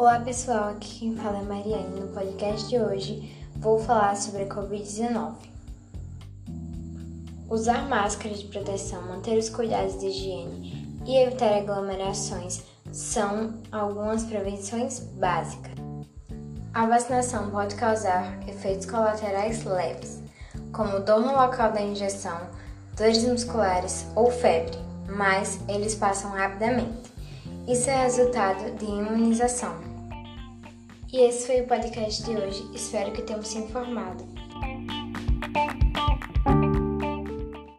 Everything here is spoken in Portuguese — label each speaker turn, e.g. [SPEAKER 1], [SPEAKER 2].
[SPEAKER 1] Olá pessoal, aqui quem fala é Mariane. No podcast de hoje vou falar sobre a Covid-19. Usar máscara de proteção, manter os cuidados de higiene e evitar aglomerações são algumas prevenções básicas. A vacinação pode causar efeitos colaterais leves, como dor no local da injeção, dores musculares ou febre, mas eles passam rapidamente. Isso é resultado de imunização. E esse foi o podcast de hoje. Espero que tenham se informado.